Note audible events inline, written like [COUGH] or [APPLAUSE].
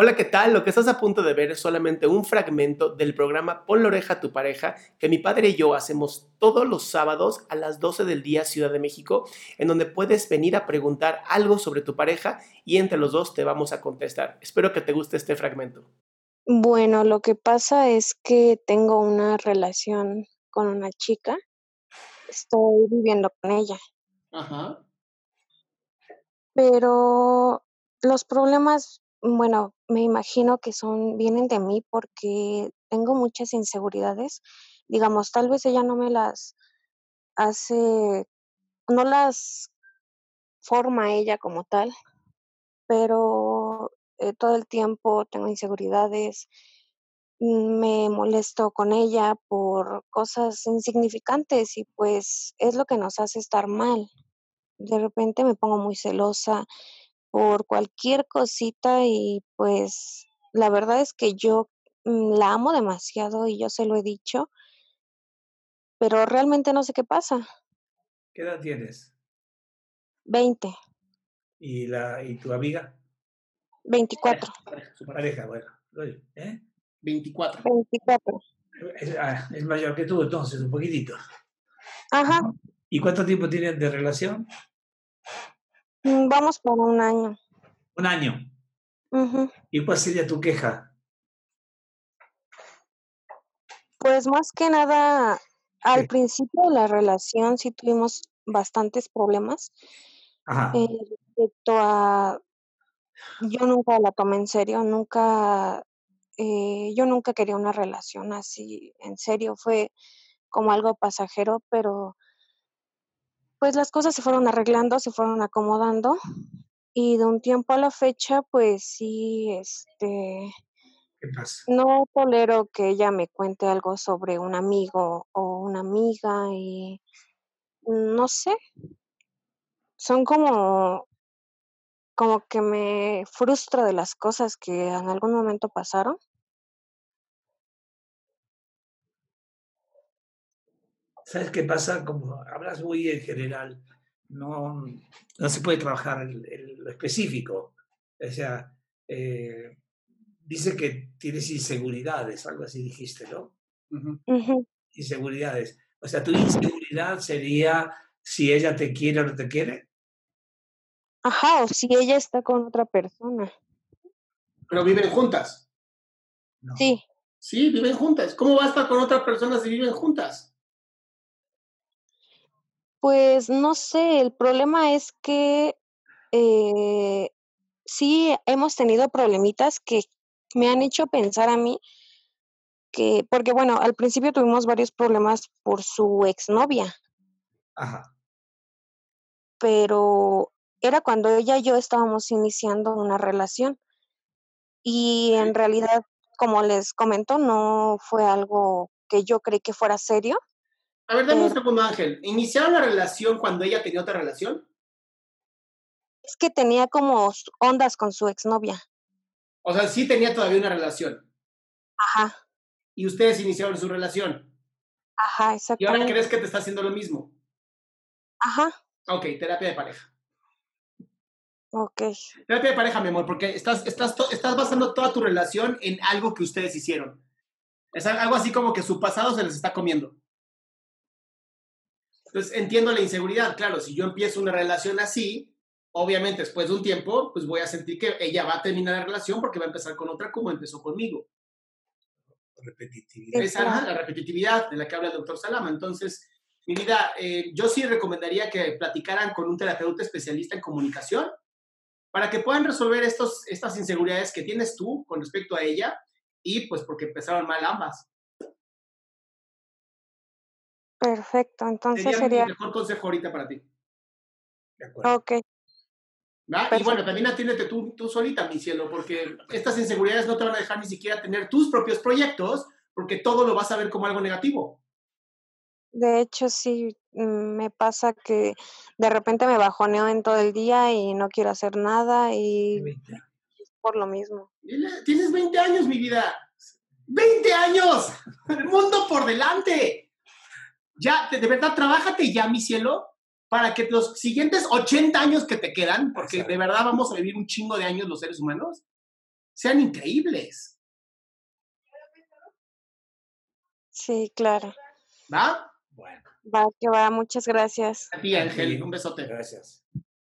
Hola, ¿qué tal? Lo que estás a punto de ver es solamente un fragmento del programa Pon la oreja a tu pareja que mi padre y yo hacemos todos los sábados a las 12 del día Ciudad de México, en donde puedes venir a preguntar algo sobre tu pareja y entre los dos te vamos a contestar. Espero que te guste este fragmento. Bueno, lo que pasa es que tengo una relación con una chica. Estoy viviendo con ella. Ajá. Pero los problemas bueno, me imagino que son vienen de mí porque tengo muchas inseguridades. Digamos, tal vez ella no me las hace no las forma ella como tal, pero, eh, todo el tiempo tengo inseguridades, me molesto con ella por cosas insignificantes y, pues, es lo que nos hace estar mal. De repente me pongo muy celosa, por cualquier cosita y pues la verdad es que yo mm, la amo demasiado y yo se lo he dicho, pero realmente no sé qué pasa. ¿Qué edad tienes? 20. ¿Y, la, y tu amiga? 24. Su pareja, bueno. ¿eh? 24. 24. Es, ah, es mayor que tú entonces, un poquitito. Ajá. ¿Y cuánto tiempo tienen de relación? Mm, vamos por un año. Un año. ¿Y cuál sería tu queja? Pues más que nada, al principio de la relación sí tuvimos bastantes problemas. Ajá. Eh, respecto a, yo nunca la tomé en serio, nunca, eh, yo nunca quería una relación así en serio, fue como algo pasajero, pero pues las cosas se fueron arreglando, se fueron acomodando y de un tiempo a la fecha, pues sí, este, ¿Qué pasa? no tolero que ella me cuente algo sobre un amigo o una amiga y no sé, son como como que me frustra de las cosas que en algún momento pasaron. ¿Sabes qué pasa? Como hablas muy en general, no, no se puede trabajar en, lo específico. O sea, eh, dice que tienes inseguridades, algo así dijiste, ¿no? Inseguridades. O sea, tu inseguridad sería si ella te quiere o no te quiere. Ajá, o si ella está con otra persona. Pero viven juntas. Sí. Sí, viven juntas. ¿Cómo va a estar con otra persona si viven juntas? Pues no sé, el problema es que, eh, sí hemos tenido problemitas que me han hecho pensar a mí que porque, bueno, al principio tuvimos varios problemas por su exnovia. Ajá. Pero era cuando ella y yo estábamos iniciando una relación. Y en realidad, como les comento, no fue algo que yo creí que fuera serio. A ver, dame un segundo, Ángel. ¿Iniciaron la relación cuando ella tenía otra relación? Es que tenía como ondas con su exnovia. O sea, sí tenía todavía una relación. Ajá. Y ustedes iniciaron su relación. Ajá, exacto. ¿Y ahora crees que te está haciendo lo mismo? Ajá. Ok, terapia de pareja. Ok. Terapia de pareja, mi amor, porque estás, estás, estás basando toda tu relación en algo que ustedes hicieron. Es algo así como que su pasado se les está comiendo. Entonces, entiendo la inseguridad. Claro, si yo empiezo una relación así, obviamente después de un tiempo, pues voy a sentir que ella va a terminar la relación porque va a empezar con otra como empezó conmigo. Repetitividad. Esa la repetitividad de la que habla el doctor Salama. Entonces, mi vida, eh, yo sí recomendaría que platicaran con un terapeuta especialista en comunicación para que puedan resolver estos, estas inseguridades que tienes tú con respecto a ella y pues porque empezaron mal ambas. Perfecto, entonces sería, sería... el mejor consejo ahorita para ti. De acuerdo. Ok. Y bueno, también atiéndete tú, tú solita, mi cielo, porque estas inseguridades no te van a dejar ni siquiera tener tus propios proyectos, porque todo lo vas a ver como algo negativo. De hecho, sí, me pasa que de repente me bajoneo en todo el día y no quiero hacer nada y es por lo mismo. Tienes 20 años, mi vida. ¡20 años! [LAUGHS] El mundo por delante ya, de, verdad, trabájate ya, mi cielo, para que los siguientes 80 años que te quedan, porque de verdad vamos a vivir un chingo de años los seres humanos, sean increíbles. Sí, claro. ¿Va? Bueno, Va, que va, muchas gracias. A ti, Ángel, un besote. gracias.